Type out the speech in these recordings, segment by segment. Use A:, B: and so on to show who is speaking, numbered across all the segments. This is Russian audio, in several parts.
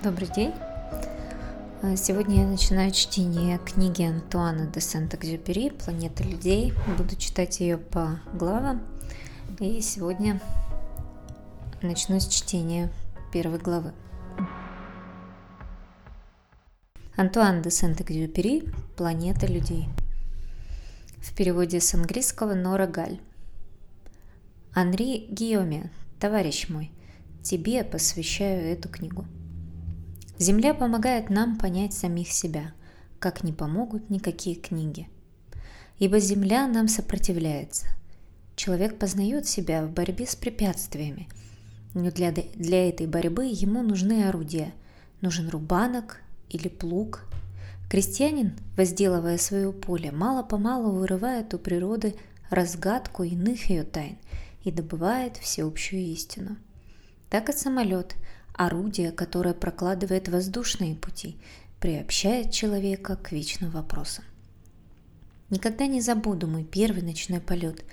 A: Добрый день. А, Сегодня я начинаю чтение книги Антуана де Сент-Экзюпери «Планета людей». Буду читать ее по главам. И сегодня начну с чтения первой главы. Антуан де Сент-Экзюпери «Планета людей». В переводе с английского Нора Галь. Анри Гиоме, товарищ мой, тебе посвящаю эту книгу. Земля помогает нам понять самих себя, как не помогут никакие книги. Ибо Земля нам сопротивляется. Человек познает себя в борьбе с препятствиями, но для, для этой борьбы ему нужны орудия. Нужен рубанок или плуг. Крестьянин, возделывая свое поле, мало-помалу вырывает у природы разгадку иных ее тайн и добывает всеобщую истину. Так и самолет – орудие, которое прокладывает воздушные пути, приобщает человека к вечным вопросам. Никогда не забуду мой первый ночной полет.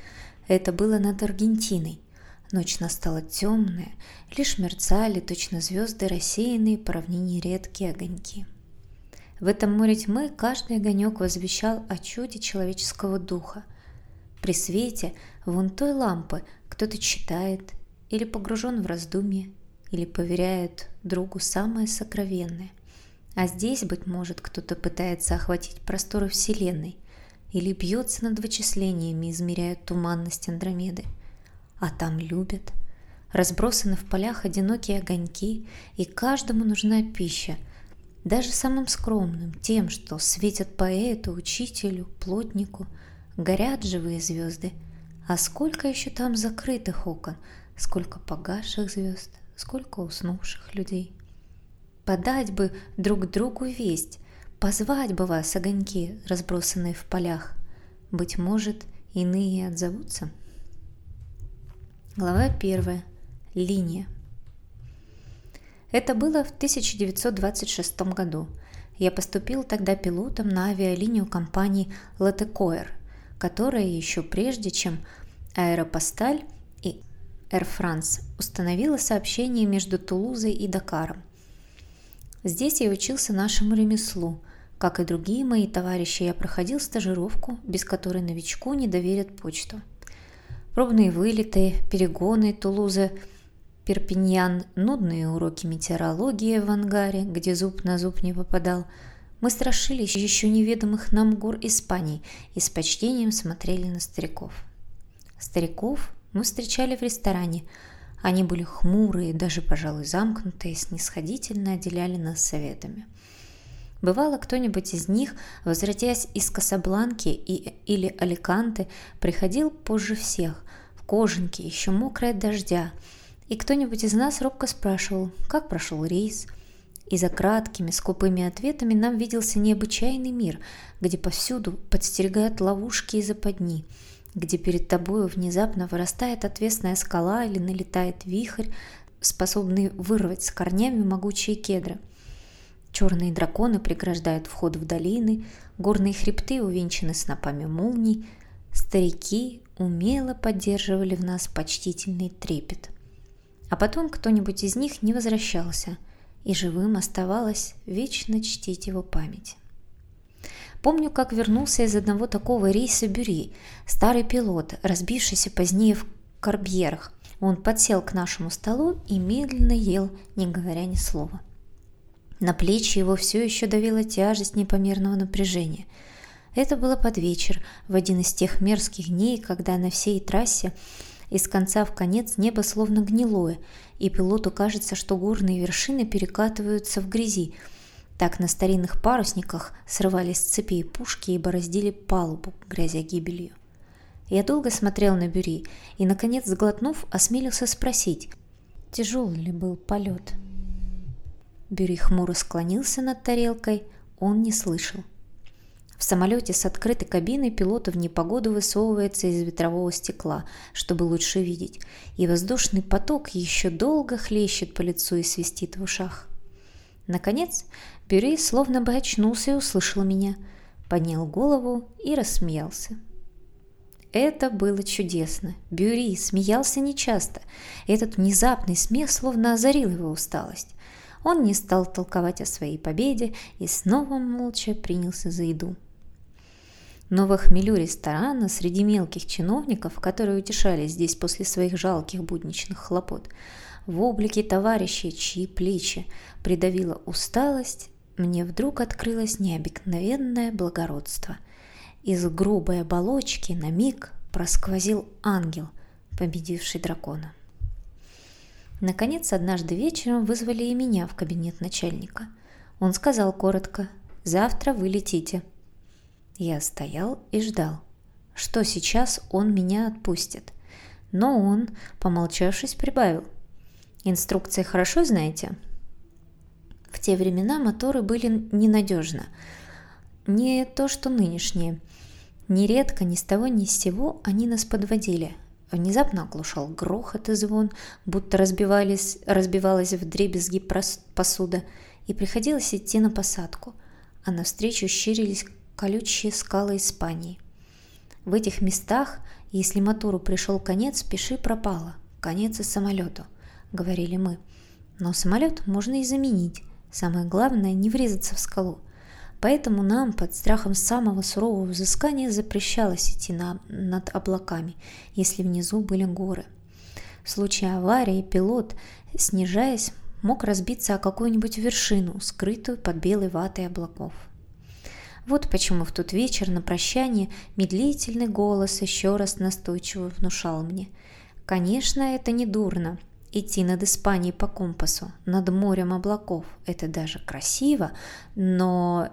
A: Это было над Аргентиной. Ночь настала темная, лишь мерцали точно звезды, рассеянные по равнине редкие огоньки. В этом море тьмы каждый огонек возвещал о чуде человеческого духа. При свете вон той лампы кто-то читает или погружен в раздумье, или поверяют другу самое сокровенное. А здесь, быть может, кто-то пытается охватить просторы Вселенной или бьется над вычислениями, измеряя туманность Андромеды. А там любят. Разбросаны в полях одинокие огоньки, и каждому нужна пища, даже самым скромным, тем, что светят поэту, учителю, плотнику, горят живые звезды. А сколько еще там закрытых окон, сколько погасших звезд – сколько уснувших людей. Подать бы друг другу весть, позвать бы вас, огоньки, разбросанные в полях. Быть может, иные отзовутся. Глава первая. Линия. Это было в 1926 году. Я поступил тогда пилотом на авиалинию компании Латекоэр, которая еще прежде, чем Аэропосталь Air France установила сообщение между Тулузой и Дакаром. Здесь я учился нашему ремеслу. Как и другие мои товарищи, я проходил стажировку, без которой новичку не доверят почту. Пробные вылеты, перегоны Тулуза, Перпиньян, нудные уроки метеорологии в ангаре, где зуб на зуб не попадал. Мы страшились еще неведомых нам гор Испании и с почтением смотрели на стариков. Стариков, мы встречали в ресторане. Они были хмурые, даже, пожалуй, замкнутые, снисходительно отделяли нас советами. Бывало, кто-нибудь из них, возвратясь из Касабланки и, или Аликанте, приходил позже всех, в кожанке, еще мокрой от дождя, и кто-нибудь из нас робко спрашивал, как прошел рейс. И за краткими, скупыми ответами нам виделся необычайный мир, где повсюду подстерегают ловушки и западни – где перед тобою внезапно вырастает отвесная скала или налетает вихрь, способный вырвать с корнями могучие кедры. Черные драконы преграждают вход в долины, горные хребты увенчаны снопами молний, старики умело поддерживали в нас почтительный трепет. А потом кто-нибудь из них не возвращался, и живым оставалось вечно чтить его память. Помню, как вернулся из одного такого рейса Бюри, старый пилот, разбившийся позднее в Корбьерах. Он подсел к нашему столу и медленно ел, не говоря ни слова. На плечи его все еще давила тяжесть непомерного напряжения. Это было под вечер, в один из тех мерзких дней, когда на всей трассе из конца в конец небо словно гнилое, и пилоту кажется, что горные вершины перекатываются в грязи – так на старинных парусниках срывались с цепи пушки и бороздили палубу, грязя гибелью. Я долго смотрел на Бюри и, наконец, сглотнув, осмелился спросить, тяжелый ли был полет. Бюри хмуро склонился над тарелкой, он не слышал. В самолете с открытой кабиной пилота в непогоду высовывается из ветрового стекла, чтобы лучше видеть, и воздушный поток еще долго хлещет по лицу и свистит в ушах. Наконец, Бюри словно бы очнулся и услышал меня, поднял голову и рассмеялся. Это было чудесно. Бюри смеялся нечасто. Этот внезапный смех словно озарил его усталость. Он не стал толковать о своей победе и снова молча принялся за еду. Но в хмелю ресторана среди мелких чиновников, которые утешались здесь после своих жалких будничных хлопот, в облике товарищей, чьи плечи придавила усталость, мне вдруг открылось необыкновенное благородство. Из грубой оболочки на миг просквозил ангел, победивший дракона. Наконец, однажды вечером вызвали и меня в кабинет начальника. Он сказал коротко «Завтра вы летите». Я стоял и ждал, что сейчас он меня отпустит. Но он, помолчавшись, прибавил. Инструкции хорошо знаете? В те времена моторы были ненадежны. Не то, что нынешние. Нередко ни с того ни с сего они нас подводили. Внезапно оглушал грохот и звон, будто разбивались, разбивалась в дребезги посуда, и приходилось идти на посадку, а навстречу щирились колючие скалы Испании. В этих местах, если мотору пришел конец, пиши пропало, конец и самолету, говорили мы. Но самолет можно и заменить, самое главное не врезаться в скалу. Поэтому нам под страхом самого сурового взыскания запрещалось идти на, над облаками, если внизу были горы. В случае аварии пилот, снижаясь, мог разбиться о какую-нибудь вершину, скрытую под белой ватой облаков. Вот почему в тот вечер на прощание медлительный голос еще раз настойчиво внушал мне. Конечно, это не дурно. Идти над Испанией по компасу, над морем облаков – это даже красиво, но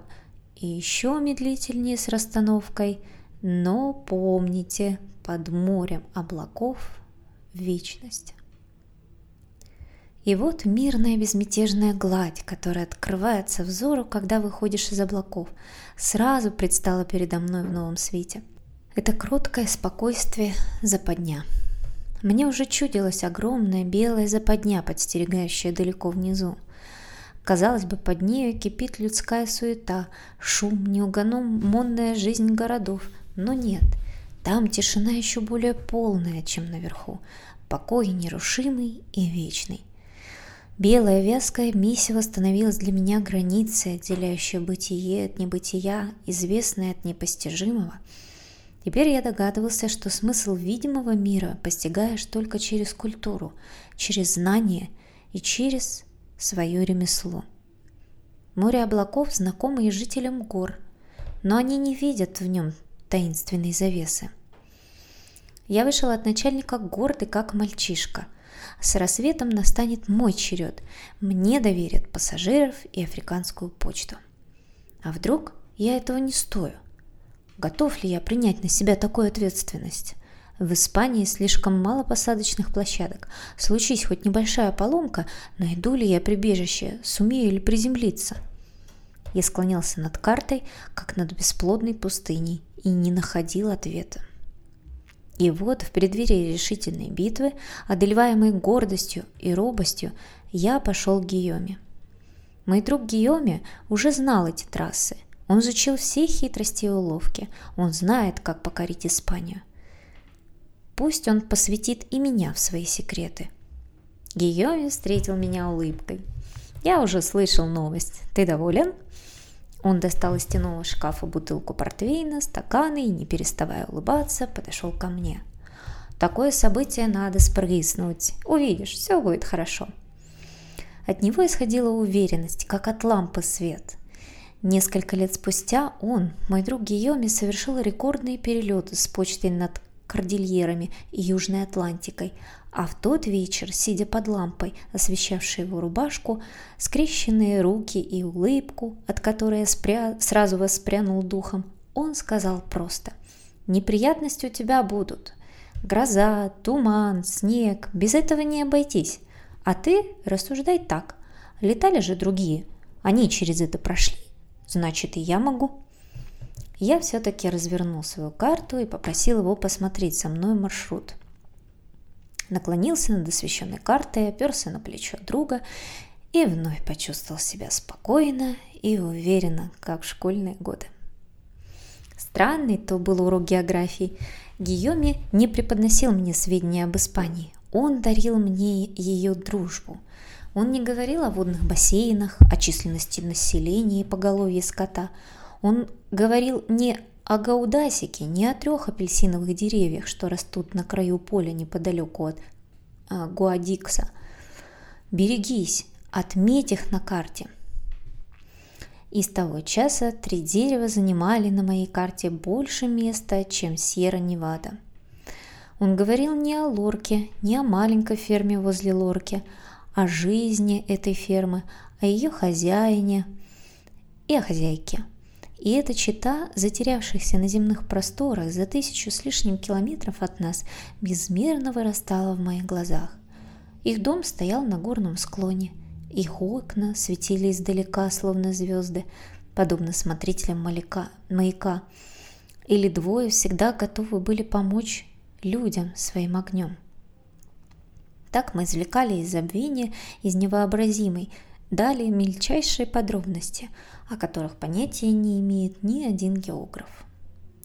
A: еще медлительнее с расстановкой. Но помните, под морем облаков – вечность. И вот мирная безмятежная гладь, которая открывается взору, когда выходишь из облаков, сразу предстала передо мной в новом свете. Это кроткое спокойствие западня. Мне уже чудилась огромная белая западня, подстерегающая далеко внизу. Казалось бы, под нею кипит людская суета, шум, неугомонная жизнь городов. Но нет, там тишина еще более полная, чем наверху, покой нерушимый и вечный. Белая вязкая месиво становилась для меня границей, отделяющей бытие от небытия, известное от непостижимого. Теперь я догадывался, что смысл видимого мира постигаешь только через культуру, через знание и через свое ремесло. Море облаков знакомо и жителям гор, но они не видят в нем таинственной завесы. Я вышел от начальника гордый, как мальчишка – с рассветом настанет мой черед. Мне доверят пассажиров и африканскую почту. А вдруг я этого не стою? Готов ли я принять на себя такую ответственность? В Испании слишком мало посадочных площадок. Случись хоть небольшая поломка, найду ли я прибежище, сумею ли приземлиться? Я склонялся над картой, как над бесплодной пустыней, и не находил ответа. И вот в преддверии решительной битвы, одолеваемой гордостью и робостью, я пошел к Гийоме. Мой друг Гийоме уже знал эти трассы. Он изучил все хитрости и уловки. Он знает, как покорить Испанию. Пусть он посвятит и меня в свои секреты. Гийоме встретил меня улыбкой. «Я уже слышал новость. Ты доволен?» Он достал из стенового шкафа бутылку портвейна, стаканы и, не переставая улыбаться, подошел ко мне. «Такое событие надо спрыснуть. Увидишь, все будет хорошо». От него исходила уверенность, как от лампы свет. Несколько лет спустя он, мой друг Гийоми, совершил рекордные перелеты с почтой над Кордильерами и Южной Атлантикой, а в тот вечер, сидя под лампой, освещавшей его рубашку, скрещенные руки и улыбку, от которой спря... сразу воспрянул духом, он сказал просто «Неприятности у тебя будут. Гроза, туман, снег, без этого не обойтись. А ты рассуждай так. Летали же другие, они через это прошли, значит и я могу». Я все-таки развернул свою карту и попросил его посмотреть со мной маршрут. Наклонился над освещенной картой, оперся на плечо друга и вновь почувствовал себя спокойно и уверенно, как в школьные годы. Странный то был урок географии. Гийоми не преподносил мне сведения об Испании. Он дарил мне ее дружбу. Он не говорил о водных бассейнах, о численности населения и поголовье скота. Он говорил не о гаудасике, не о трех апельсиновых деревьях, что растут на краю поля неподалеку от э, Гуадикса. Берегись, отметь их на карте. И с того часа три дерева занимали на моей карте больше места, чем Сьерра-Невада. Он говорил не о лорке, не о маленькой ферме возле лорки, о жизни этой фермы, о ее хозяине и о хозяйке. И эта чита, затерявшихся на земных просторах за тысячу с лишним километров от нас, безмерно вырастала в моих глазах. Их дом стоял на горном склоне. Их окна светили издалека, словно звезды, подобно смотрителям маяка, маяка. Или двое всегда готовы были помочь людям своим огнем. Так мы извлекали из забвения, из невообразимой, дали мельчайшие подробности, о которых понятия не имеет ни один географ.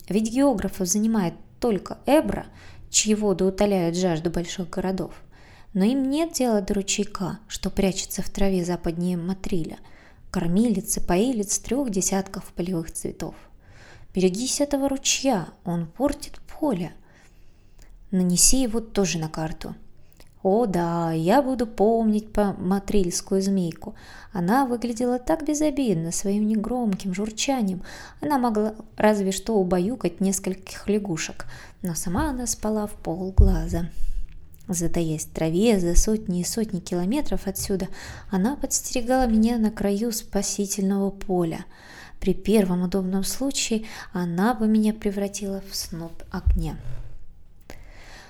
A: Ведь географов занимает только Эбра, чьи воды утоляют жажду больших городов. Но им нет дела до ручейка, что прячется в траве западнее Матриля, кормилицы, поилец трех десятков полевых цветов. Берегись этого ручья, он портит поле. Нанеси его тоже на карту – о да, я буду помнить по матрильскую змейку. Она выглядела так безобидно своим негромким журчанием. Она могла разве что убаюкать нескольких лягушек, но сама она спала в полглаза. Затаясь в траве за сотни и сотни километров отсюда, она подстерегала меня на краю спасительного поля. При первом удобном случае она бы меня превратила в сноп огня.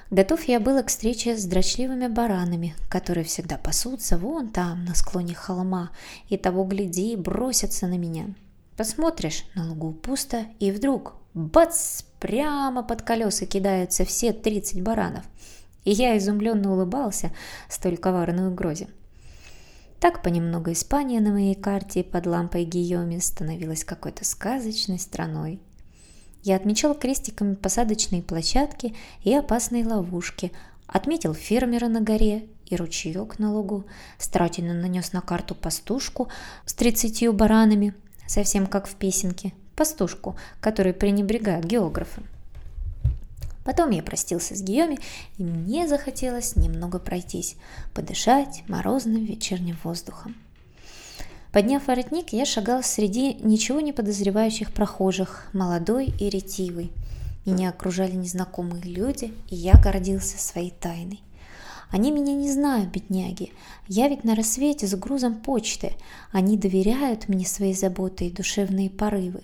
A: Готов я был к встрече с дрочливыми баранами, которые всегда пасутся вон там, на склоне холма, и того гляди, бросятся на меня. Посмотришь, на лугу пусто, и вдруг, бац, прямо под колеса кидаются все 30 баранов. И я изумленно улыбался столь коварной угрозе. Так понемногу Испания на моей карте под лампой Гийоми становилась какой-то сказочной страной. Я отмечал крестиками посадочные площадки и опасные ловушки, отметил фермера на горе и ручеек на лугу, старательно нанес на карту пастушку с тридцатью баранами, совсем как в песенке, пастушку, которой пренебрегают географы. Потом я простился с Гийоми, и мне захотелось немного пройтись, подышать морозным вечерним воздухом. Подняв воротник, я шагал среди ничего не подозревающих прохожих, молодой и ретивый. Меня окружали незнакомые люди, и я гордился своей тайной. Они меня не знают, бедняги. Я ведь на рассвете с грузом почты. Они доверяют мне свои заботы и душевные порывы.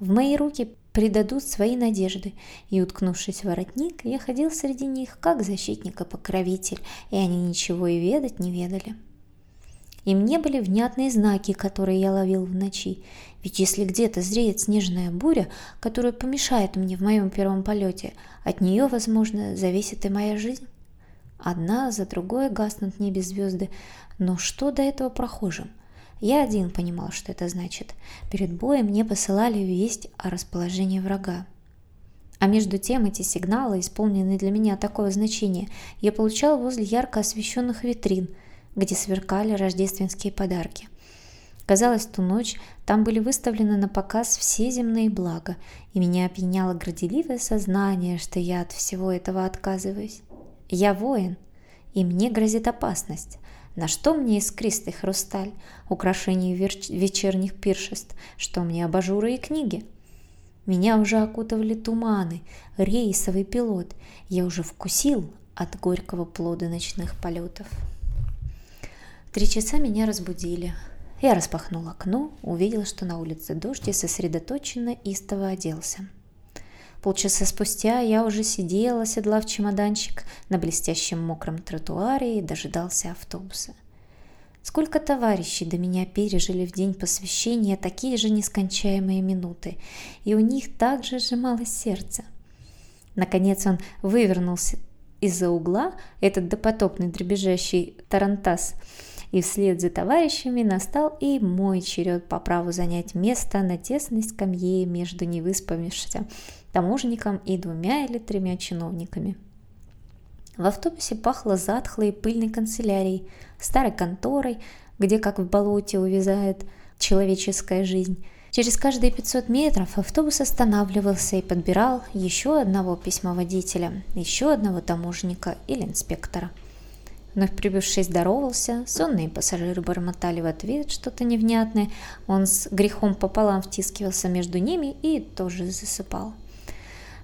A: В мои руки предадут свои надежды, и, уткнувшись в воротник, я ходил среди них, как защитник и покровитель, и они ничего и ведать не ведали и мне были внятные знаки, которые я ловил в ночи. Ведь если где-то зреет снежная буря, которая помешает мне в моем первом полете, от нее, возможно, зависит и моя жизнь. Одна за другой гаснут в небе звезды, но что до этого прохожим? Я один понимал, что это значит. Перед боем мне посылали весть о расположении врага. А между тем эти сигналы, исполненные для меня такое значение, я получал возле ярко освещенных витрин – где сверкали рождественские подарки. Казалось, ту ночь там были выставлены на показ все земные блага, и меня опьяняло горделивое сознание, что я от всего этого отказываюсь. Я воин, и мне грозит опасность. На что мне искристый хрусталь, украшение вечерних пиршеств, что мне абажуры и книги? Меня уже окутывали туманы, рейсовый пилот. Я уже вкусил от горького плода ночных полетов. Три часа меня разбудили. Я распахнул окно, увидел, что на улице дождь и сосредоточенно истово оделся. Полчаса спустя я уже сидел, оседлав чемоданчик на блестящем мокром тротуаре и дожидался автобуса. Сколько товарищей до меня пережили в день посвящения такие же нескончаемые минуты, и у них также сжималось сердце. Наконец он вывернулся из-за угла, этот допотопный дребезжащий тарантас – и вслед за товарищами настал и мой черед по праву занять место на тесной скамье между невыспавшимся таможенником и двумя или тремя чиновниками. В автобусе пахло затхлой пыльной канцелярией, старой конторой, где, как в болоте, увязает человеческая жизнь. Через каждые 500 метров автобус останавливался и подбирал еще одного письмоводителя, еще одного таможника или инспектора. Вновь прибывший здоровался, сонные пассажиры бормотали в ответ что-то невнятное, он с грехом пополам втискивался между ними и тоже засыпал.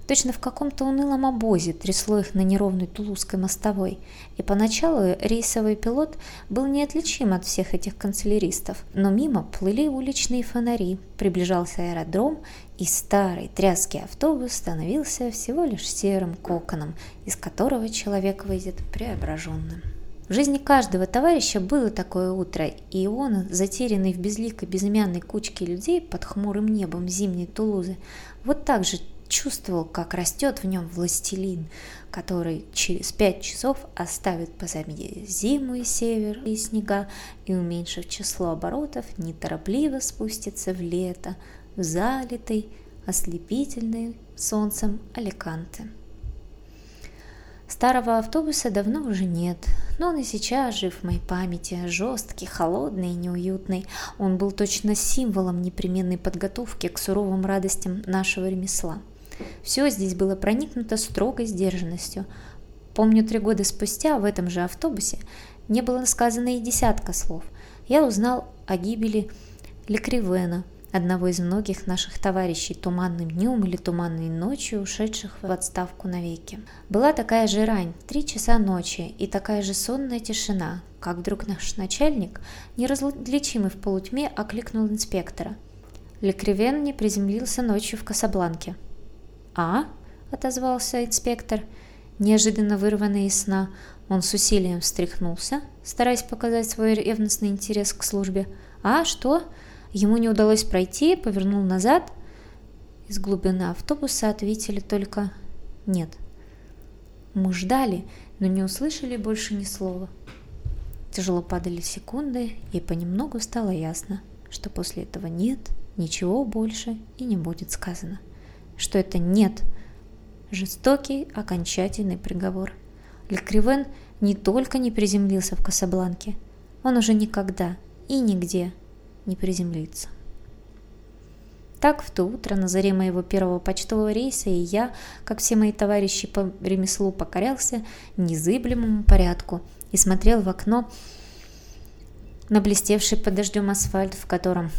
A: Точно в каком-то унылом обозе трясло их на неровной тулузской мостовой, и поначалу рейсовый пилот был неотличим от всех этих канцеляристов, но мимо плыли уличные фонари, приближался аэродром, и старый тряский автобус становился всего лишь серым коконом, из которого человек выйдет преображенным. В жизни каждого товарища было такое утро, и он, затерянный в безликой безымянной кучке людей под хмурым небом зимней Тулузы, вот так же чувствовал, как растет в нем властелин, который через пять часов оставит позади зиму и север и снега и, уменьшив число оборотов, неторопливо спустится в лето, в залитый, ослепительный солнцем Аликанте. Старого автобуса давно уже нет, но он и сейчас жив в моей памяти, жесткий, холодный и неуютный. Он был точно символом непременной подготовки к суровым радостям нашего ремесла – все здесь было проникнуто строгой сдержанностью. Помню, три года спустя в этом же автобусе не было сказано и десятка слов. Я узнал о гибели Лекривена, одного из многих наших товарищей, туманным днем или туманной ночью, ушедших в отставку навеки. Была такая же рань, три часа ночи, и такая же сонная тишина, как вдруг наш начальник, неразличимый в полутьме, окликнул инспектора. Лекривен не приземлился ночью в Касабланке. «А?» – отозвался инспектор, неожиданно вырванный из сна. Он с усилием встряхнулся, стараясь показать свой ревностный интерес к службе. «А, что?» Ему не удалось пройти, повернул назад. Из глубины автобуса ответили только «нет». Мы ждали, но не услышали больше ни слова. Тяжело падали секунды, и понемногу стало ясно, что после этого «нет» ничего больше и не будет сказано что это нет. Жестокий окончательный приговор. Лькривен не только не приземлился в Касабланке, он уже никогда и нигде не приземлится. Так в то утро на заре моего первого почтового рейса и я, как все мои товарищи по ремеслу, покорялся незыблемому порядку и смотрел в окно на блестевший под дождем асфальт, в котором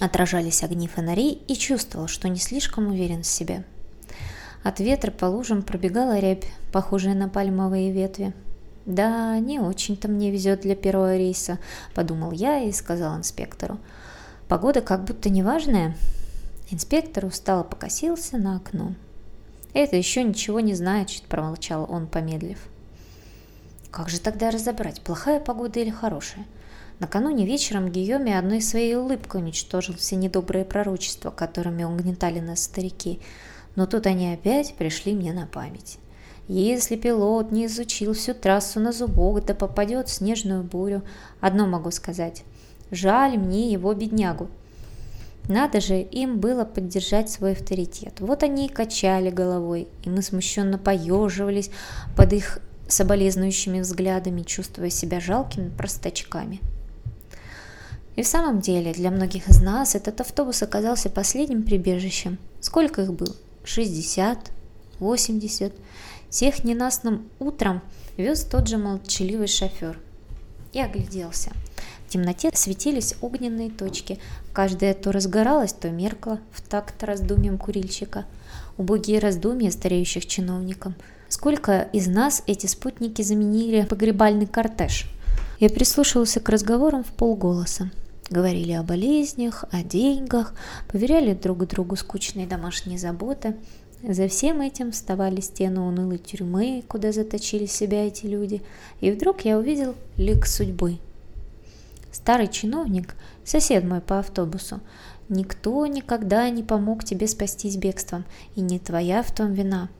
A: Отражались огни фонарей и чувствовал, что не слишком уверен в себе. От ветра по лужам пробегала рябь, похожая на пальмовые ветви. «Да, не очень-то мне везет для первого рейса», – подумал я и сказал инспектору. «Погода как будто неважная». Инспектор устало покосился на окно. «Это еще ничего не значит», – промолчал он, помедлив. «Как же тогда разобрать, плохая погода или хорошая?» Накануне вечером Гийоме одной своей улыбкой уничтожил все недобрые пророчества, которыми угнетали нас старики. Но тут они опять пришли мне на память. Если пилот не изучил всю трассу на зубок, да попадет в снежную бурю, одно могу сказать. Жаль мне его беднягу. Надо же им было поддержать свой авторитет. Вот они и качали головой, и мы смущенно поеживались под их соболезнующими взглядами, чувствуя себя жалкими простачками. И в самом деле, для многих из нас этот автобус оказался последним прибежищем. Сколько их было? 60? 80? Всех ненастным утром вез тот же молчаливый шофер. И огляделся. В темноте светились огненные точки. Каждая то разгоралась, то меркла в такт раздумьям курильщика. Убогие раздумья стареющих чиновников. Сколько из нас эти спутники заменили погребальный кортеж? Я прислушивался к разговорам в полголоса. Говорили о болезнях, о деньгах, поверяли друг другу скучные домашние заботы. За всем этим вставали стены унылой тюрьмы, куда заточили себя эти люди, и вдруг я увидел лик судьбы. Старый чиновник, сосед мой по автобусу, никто никогда не помог тебе спастись бегством, и не твоя в том вина –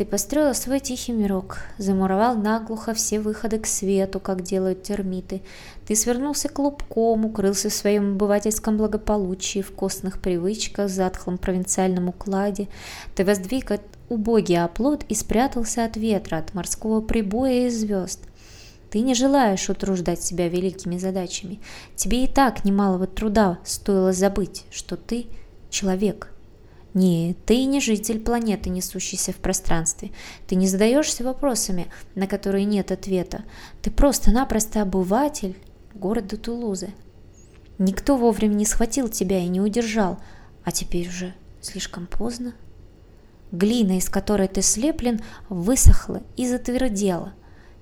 A: ты построил свой тихий мирок, замуровал наглухо все выходы к свету, как делают термиты. Ты свернулся клубком, укрылся в своем обывательском благополучии, в костных привычках, затхлом провинциальном укладе. Ты воздвиг убогий оплот и спрятался от ветра, от морского прибоя и звезд. Ты не желаешь утруждать себя великими задачами. Тебе и так немалого труда стоило забыть, что ты человек. Не, ты не житель планеты, несущийся в пространстве. Ты не задаешься вопросами, на которые нет ответа. Ты просто-напросто обыватель города Тулузы. Никто вовремя не схватил тебя и не удержал, а теперь уже слишком поздно. Глина, из которой ты слеплен, высохла и затвердела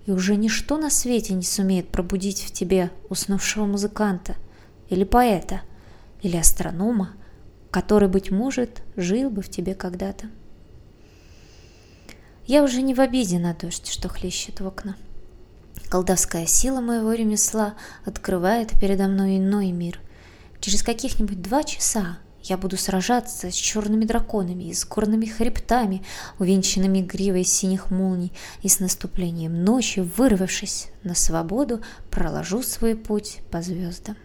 A: и уже ничто на свете не сумеет пробудить в тебе уснувшего музыканта или поэта, или астронома, который, быть может, жил бы в тебе когда-то. Я уже не в обиде на дождь, что хлещет в окна. Колдовская сила моего ремесла открывает передо мной иной мир. Через каких-нибудь два часа я буду сражаться с черными драконами и с горными хребтами, увенчанными гривой синих молний, и с наступлением ночи, вырвавшись на свободу, проложу свой путь по звездам.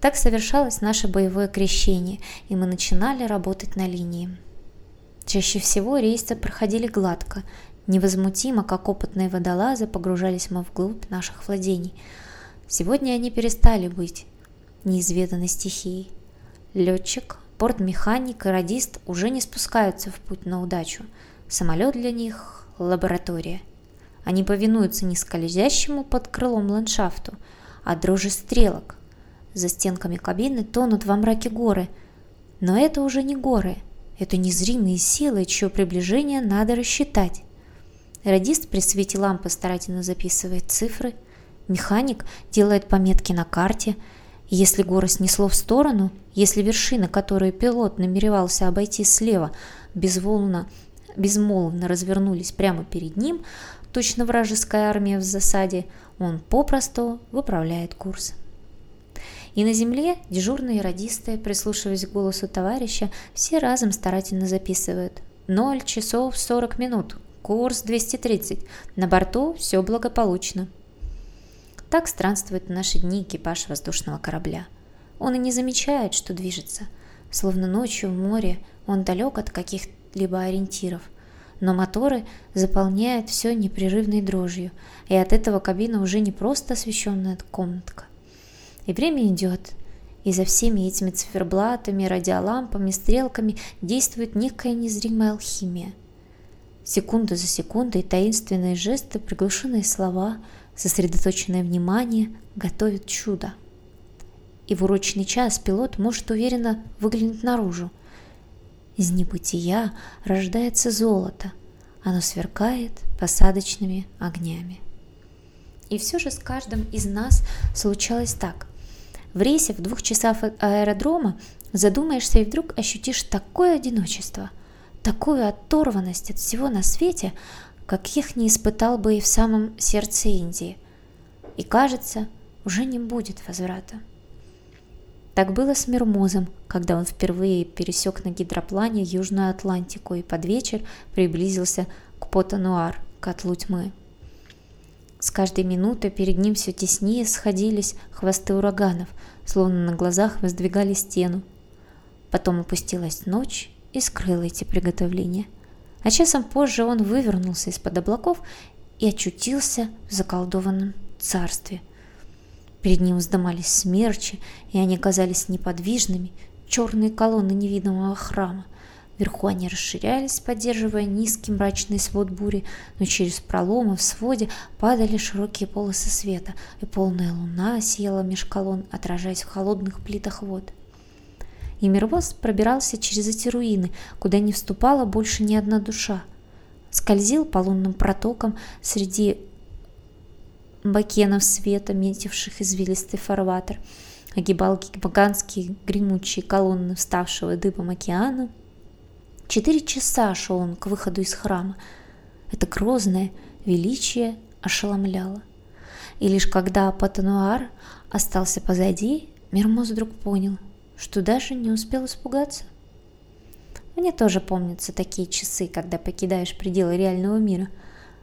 A: Так совершалось наше боевое крещение, и мы начинали работать на линии. Чаще всего рейсы проходили гладко, невозмутимо, как опытные водолазы, погружались мы вглубь наших владений. Сегодня они перестали быть неизведанной стихией. Летчик, портмеханик и радист уже не спускаются в путь на удачу. Самолет для них – лаборатория. Они повинуются не скользящему под крылом ландшафту, а дрожи стрелок. За стенками кабины тонут во мраке горы. Но это уже не горы, это незримые силы, чье приближение надо рассчитать. Радист при свете лампы старательно записывает цифры, механик делает пометки на карте – если горы снесло в сторону, если вершины, которые пилот намеревался обойти слева, безволно, безмолвно развернулись прямо перед ним, точно вражеская армия в засаде, он попросту выправляет курс. И на земле дежурные радисты, прислушиваясь к голосу товарища, все разом старательно записывают. 0 часов 40 минут, курс 230, на борту все благополучно. Так странствует в наши дни экипаж воздушного корабля. Он и не замечает, что движется. Словно ночью в море он далек от каких-либо ориентиров. Но моторы заполняют все непрерывной дрожью, и от этого кабина уже не просто освещенная комнатка. И время идет, и за всеми этими циферблатами, радиолампами, стрелками действует некая незримая алхимия. Секунда за секундой таинственные жесты, приглушенные слова – сосредоточенное внимание готовит чудо. И в урочный час пилот может уверенно выглянуть наружу. Из небытия рождается золото, оно сверкает посадочными огнями. И все же с каждым из нас случалось так. В рейсе в двух часах от аэродрома задумаешься и вдруг ощутишь такое одиночество, такую оторванность от всего на свете, каких не испытал бы и в самом сердце Индии. И кажется, уже не будет возврата. Так было с Мирмозом, когда он впервые пересек на гидроплане Южную Атлантику и под вечер приблизился к Потануар, котлу тьмы. С каждой минутой перед ним все теснее сходились хвосты ураганов, словно на глазах воздвигали стену. Потом опустилась ночь и скрыла эти приготовления – а часом позже он вывернулся из-под облаков и очутился в заколдованном царстве. Перед ним вздымались смерчи, и они казались неподвижными, черные колонны невидимого храма. Вверху они расширялись, поддерживая низкий мрачный свод бури, но через проломы в своде падали широкие полосы света, и полная луна сияла меж колонн, отражаясь в холодных плитах вод и пробирался через эти руины, куда не вступала больше ни одна душа. Скользил по лунным протокам среди бакенов света, метивших извилистый фарватер, огибал гигантские гремучие колонны вставшего дыбом океана. Четыре часа шел он к выходу из храма. Это грозное величие ошеломляло. И лишь когда Патануар остался позади, Мирмоз вдруг понял, что даже не успел испугаться. Мне тоже помнятся такие часы, когда покидаешь пределы реального мира.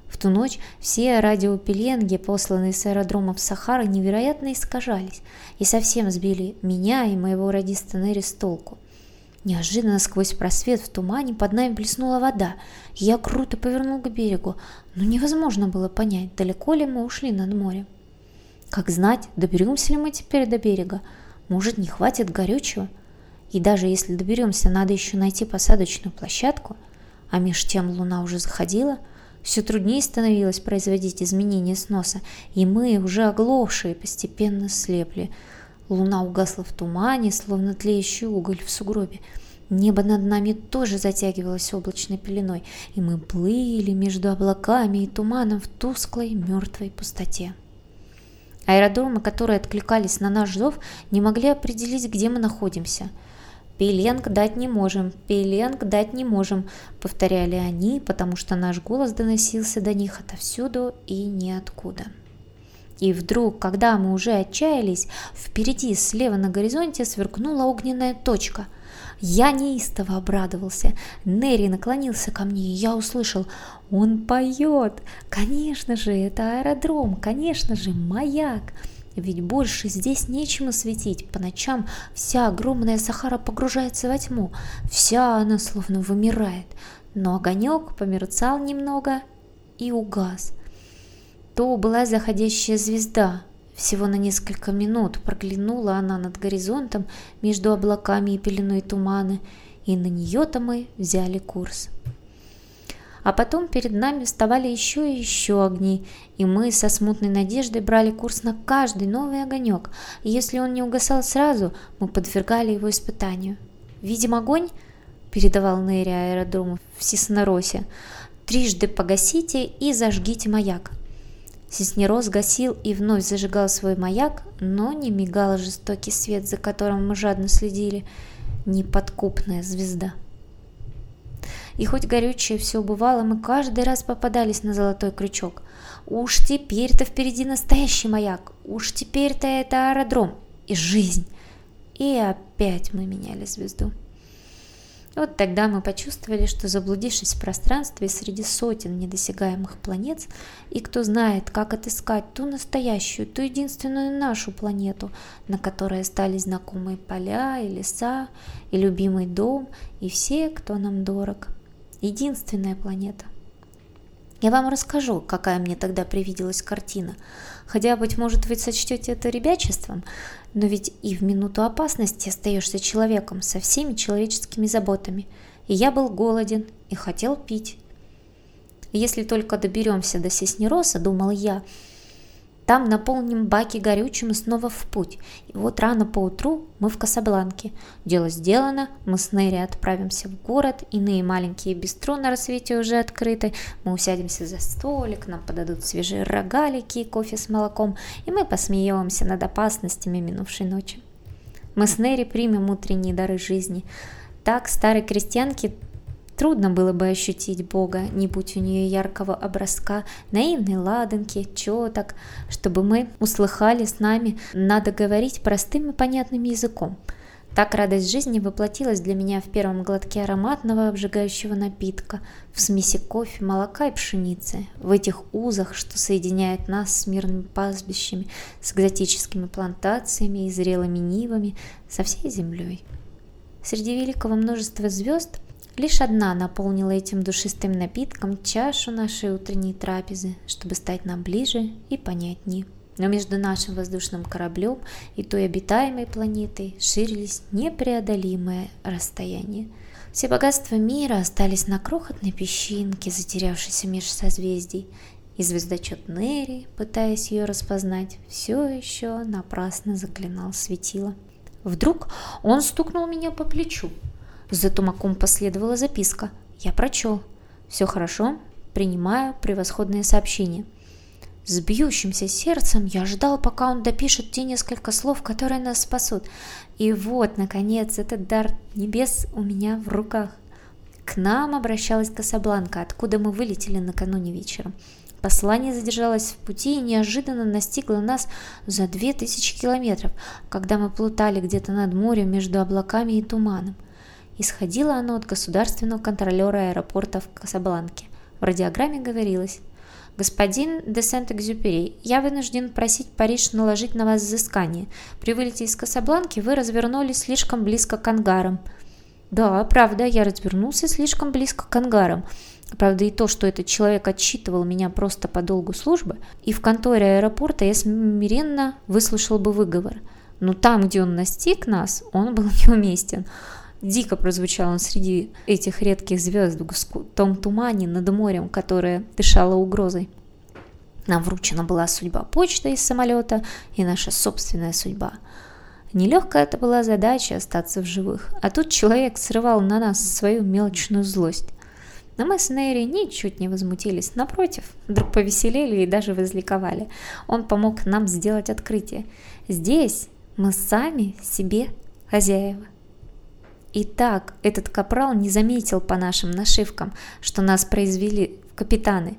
A: В ту ночь все радиопеленги, посланные с аэродромов Сахары, невероятно искажались и совсем сбили меня и моего радиста Нерри с толку. Неожиданно сквозь просвет в тумане под нами блеснула вода. Я круто повернул к берегу, но невозможно было понять, далеко ли мы ушли над морем. Как знать, доберемся ли мы теперь до берега? Может, не хватит горючего? И даже если доберемся, надо еще найти посадочную площадку. А меж тем луна уже заходила. Все труднее становилось производить изменения сноса, и мы, уже оглохшие, постепенно слепли. Луна угасла в тумане, словно тлеющий уголь в сугробе. Небо над нами тоже затягивалось облачной пеленой, и мы плыли между облаками и туманом в тусклой мертвой пустоте. Аэродромы, которые откликались на наш зов, не могли определить, где мы находимся. «Пеленг дать не можем, пеленг дать не можем», — повторяли они, потому что наш голос доносился до них отовсюду и ниоткуда. И вдруг, когда мы уже отчаялись, впереди слева на горизонте сверкнула огненная точка. Я неистово обрадовался. Нерри наклонился ко мне, и я услышал «Он поет! Конечно же, это аэродром, конечно же, маяк!» Ведь больше здесь нечему светить. По ночам вся огромная Сахара погружается во тьму. Вся она словно вымирает. Но огонек померцал немного и угас. То была заходящая звезда. Всего на несколько минут проглянула она над горизонтом между облаками и пеленой тумана, и на нее-то мы взяли курс. А потом перед нами вставали еще и еще огни, и мы со смутной надеждой брали курс на каждый новый огонек, и если он не угасал сразу, мы подвергали его испытанию. «Видим огонь?» – передавал Нерри аэродрому в Сисноросе. «Трижды погасите и зажгите маяк». Сеснерос гасил и вновь зажигал свой маяк, но не мигал жестокий свет, за которым мы жадно следили, неподкупная звезда. И хоть горючее все убывало, мы каждый раз попадались на золотой крючок. Уж теперь-то впереди настоящий маяк, уж теперь-то это аэродром и жизнь. И опять мы меняли звезду. Вот тогда мы почувствовали, что заблудившись в пространстве среди сотен недосягаемых планет, и кто знает, как отыскать ту настоящую, ту единственную нашу планету, на которой остались знакомые поля и леса, и любимый дом, и все, кто нам дорог – единственная планета. Я вам расскажу, какая мне тогда привиделась картина. Хотя, быть может, вы сочтете это ребячеством, но ведь и в минуту опасности остаешься человеком со всеми человеческими заботами. И я был голоден и хотел пить. Если только доберемся до Сеснероса, думал я, там наполним баки горючим и снова в путь. И вот рано поутру мы в Касабланке. Дело сделано, мы с Нерри отправимся в город, иные маленькие бистро на рассвете уже открыты. Мы усядемся за столик, нам подадут свежие рогалики и кофе с молоком, и мы посмеемся над опасностями минувшей ночи. Мы с Нерри примем утренние дары жизни. Так старой крестьянке Трудно было бы ощутить Бога, не будь у нее яркого образка, наивной ладанки, четок, чтобы мы услыхали с нами, надо говорить простым и понятным языком. Так радость жизни воплотилась для меня в первом глотке ароматного обжигающего напитка, в смеси кофе, молока и пшеницы, в этих узах, что соединяет нас с мирными пастбищами, с экзотическими плантациями и зрелыми нивами, со всей землей. Среди великого множества звезд Лишь одна наполнила этим душистым напитком чашу нашей утренней трапезы, чтобы стать нам ближе и понятнее. Но между нашим воздушным кораблем и той обитаемой планетой ширились непреодолимое расстояние. Все богатства мира остались на крохотной песчинке, затерявшейся меж созвездий, и звездочет Нери, пытаясь ее распознать, все еще напрасно заклинал светило. Вдруг он стукнул меня по плечу. За тумаком последовала записка. Я прочел. Все хорошо, принимаю превосходные сообщения. С бьющимся сердцем я ждал, пока он допишет те несколько слов, которые нас спасут. И вот, наконец, этот дар небес у меня в руках. К нам обращалась Касабланка, откуда мы вылетели накануне вечером. Послание задержалось в пути и неожиданно настигло нас за две тысячи километров, когда мы плутали где-то над морем между облаками и туманом. Исходило оно от государственного контролера аэропорта в Касабланке. В радиограмме говорилось «Господин де Сент-Экзюпери, я вынужден просить Париж наложить на вас взыскание. При вылете из Касабланки вы развернулись слишком близко к ангарам». Да, правда, я развернулся слишком близко к ангарам. Правда, и то, что этот человек отчитывал меня просто по долгу службы, и в конторе аэропорта я смиренно выслушал бы выговор. Но там, где он настиг нас, он был неуместен. Дико прозвучал он среди этих редких звезд в том тумане над морем, которое дышало угрозой. Нам вручена была судьба почты из самолета и наша собственная судьба. Нелегкая это была задача остаться в живых, а тут человек срывал на нас свою мелочную злость. Но мы с Нейри ничуть не возмутились, напротив, вдруг повеселели и даже возликовали. Он помог нам сделать открытие. Здесь мы сами себе хозяева. Итак, этот капрал не заметил по нашим нашивкам, что нас произвели в капитаны.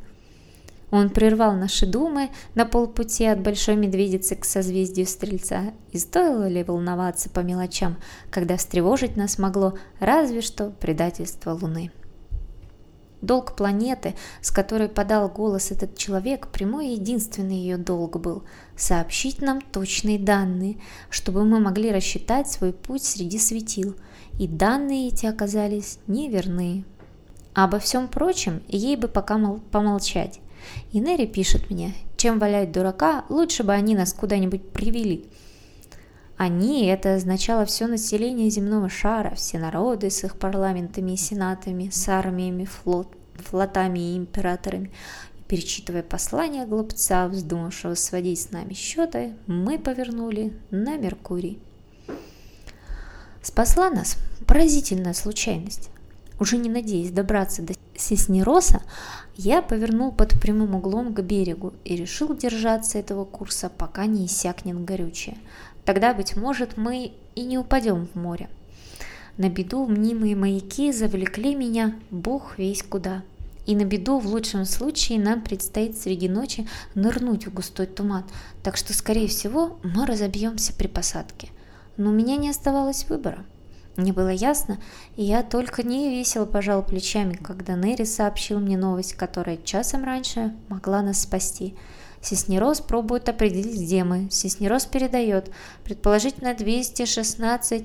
A: Он прервал наши думы на полпути от Большой Медведицы к созвездию Стрельца, и стоило ли волноваться по мелочам, когда встревожить нас могло разве что предательство Луны. Долг планеты, с которой подал голос этот человек, прямой и единственный ее долг был – сообщить нам точные данные, чтобы мы могли рассчитать свой путь среди светил – и данные эти оказались неверны. Обо всем прочем ей бы пока мол- помолчать. И Нерри пишет мне, чем валять дурака, лучше бы они нас куда-нибудь привели. Они – это означало все население земного шара, все народы с их парламентами и сенатами, с армиями, флот, флотами и императорами. И перечитывая послание глупца, вздумавшего сводить с нами счеты, мы повернули на Меркурий. Спасла нас поразительная случайность. Уже не надеясь добраться до Сеснероса, я повернул под прямым углом к берегу и решил держаться этого курса, пока не иссякнет горючее. Тогда, быть может, мы и не упадем в море. На беду мнимые маяки завлекли меня бог весь куда. И на беду в лучшем случае нам предстоит среди ночи нырнуть в густой туман, так что, скорее всего, мы разобьемся при посадке но у меня не оставалось выбора. Мне было ясно, и я только не весело пожал плечами, когда Нерри сообщил мне новость, которая часом раньше могла нас спасти. Сеснерос пробует определить, где мы. Сеснерос передает, предположительно 216.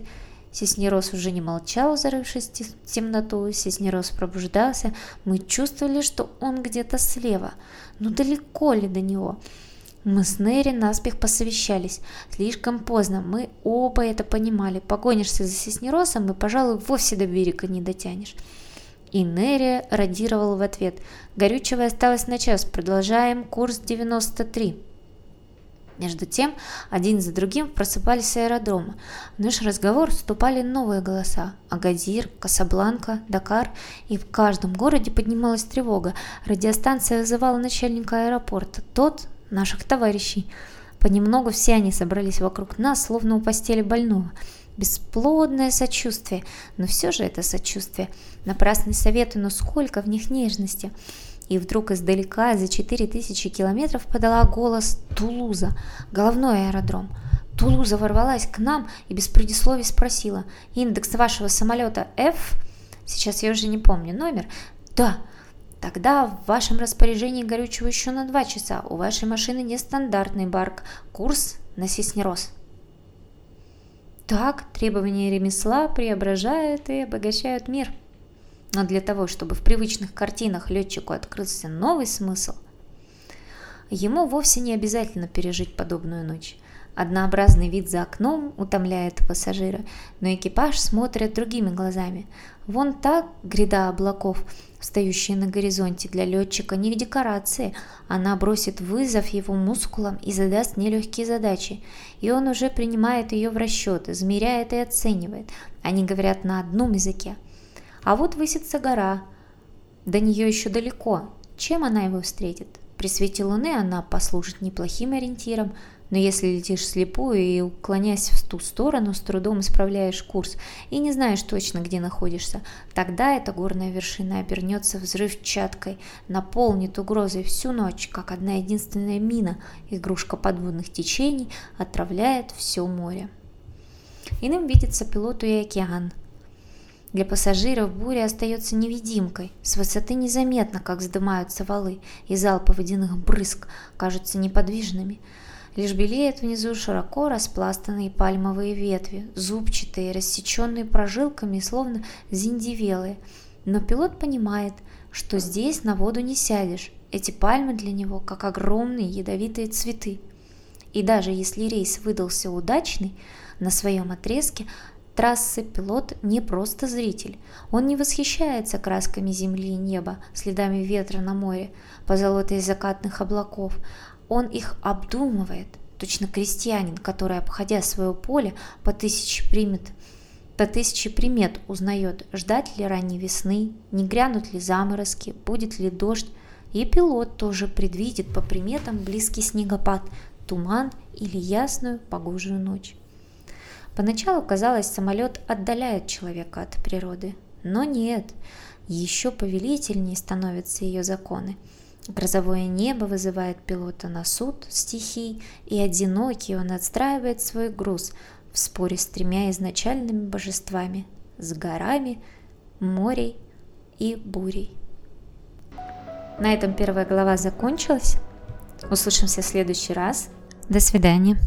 A: Сеснерос уже не молчал, зарывшись в темноту. Сеснерос пробуждался. Мы чувствовали, что он где-то слева. Но далеко ли до него? Мы с Нерри наспех посовещались. Слишком поздно, мы оба это понимали. Погонишься за Сеснеросом и, пожалуй, вовсе до берега не дотянешь. И Нерри радировал в ответ. Горючего осталось на час, продолжаем курс 93. Между тем, один за другим просыпались с аэродрома. В наш разговор вступали новые голоса. Агадир, Касабланка, Дакар. И в каждом городе поднималась тревога. Радиостанция вызывала начальника аэропорта. Тот наших товарищей. Понемногу все они собрались вокруг нас, словно у постели больного. Бесплодное сочувствие, но все же это сочувствие. Напрасные советы, но сколько в них нежности. И вдруг издалека, за 4000 километров, подала голос Тулуза, головной аэродром. Тулуза ворвалась к нам и без предисловий спросила, «Индекс вашего самолета F?» Сейчас я уже не помню номер. «Да, Тогда в вашем распоряжении горючего еще на два часа. У вашей машины нестандартный барк. Курс на Сеснерос. Так, требования ремесла преображают и обогащают мир. Но для того, чтобы в привычных картинах летчику открылся новый смысл, ему вовсе не обязательно пережить подобную ночь. Однообразный вид за окном утомляет пассажира, но экипаж смотрит другими глазами. Вон так гряда облаков, встающая на горизонте для летчика, не декорации. Она бросит вызов его мускулам и задаст нелегкие задачи. И он уже принимает ее в расчет, измеряет и оценивает. Они говорят на одном языке. А вот высится гора. До нее еще далеко. Чем она его встретит? При свете луны она послужит неплохим ориентиром, но если летишь слепую и уклоняясь в ту сторону, с трудом исправляешь курс и не знаешь точно, где находишься, тогда эта горная вершина обернется взрывчаткой, наполнит угрозой всю ночь, как одна единственная мина, игрушка подводных течений, отравляет все море. Иным видится пилоту и океан. Для пассажиров буря остается невидимкой. С высоты незаметно, как вздымаются валы, и залпы водяных брызг кажутся неподвижными – Лишь белеют внизу широко распластанные пальмовые ветви, зубчатые, рассеченные прожилками, словно зиндивелые. Но пилот понимает, что здесь на воду не сядешь. Эти пальмы для него как огромные ядовитые цветы. И даже если рейс выдался удачный, на своем отрезке трассы пилот не просто зритель. Он не восхищается красками земли и неба, следами ветра на море, позолотой закатных облаков. Он их обдумывает, точно крестьянин, который, обходя свое поле, по тысяче примет по тысяче примет узнает, ждать ли ранней весны, не грянут ли заморозки, будет ли дождь, и пилот тоже предвидит по приметам близкий снегопад, туман или ясную погожую ночь. Поначалу казалось, самолет отдаляет человека от природы, но нет, еще повелительнее становятся ее законы. Грозовое небо вызывает пилота на суд стихий, и одинокий он отстраивает свой груз в споре с тремя изначальными божествами – с горами, морей и бурей. На этом первая глава закончилась. Услышимся в следующий раз. До свидания.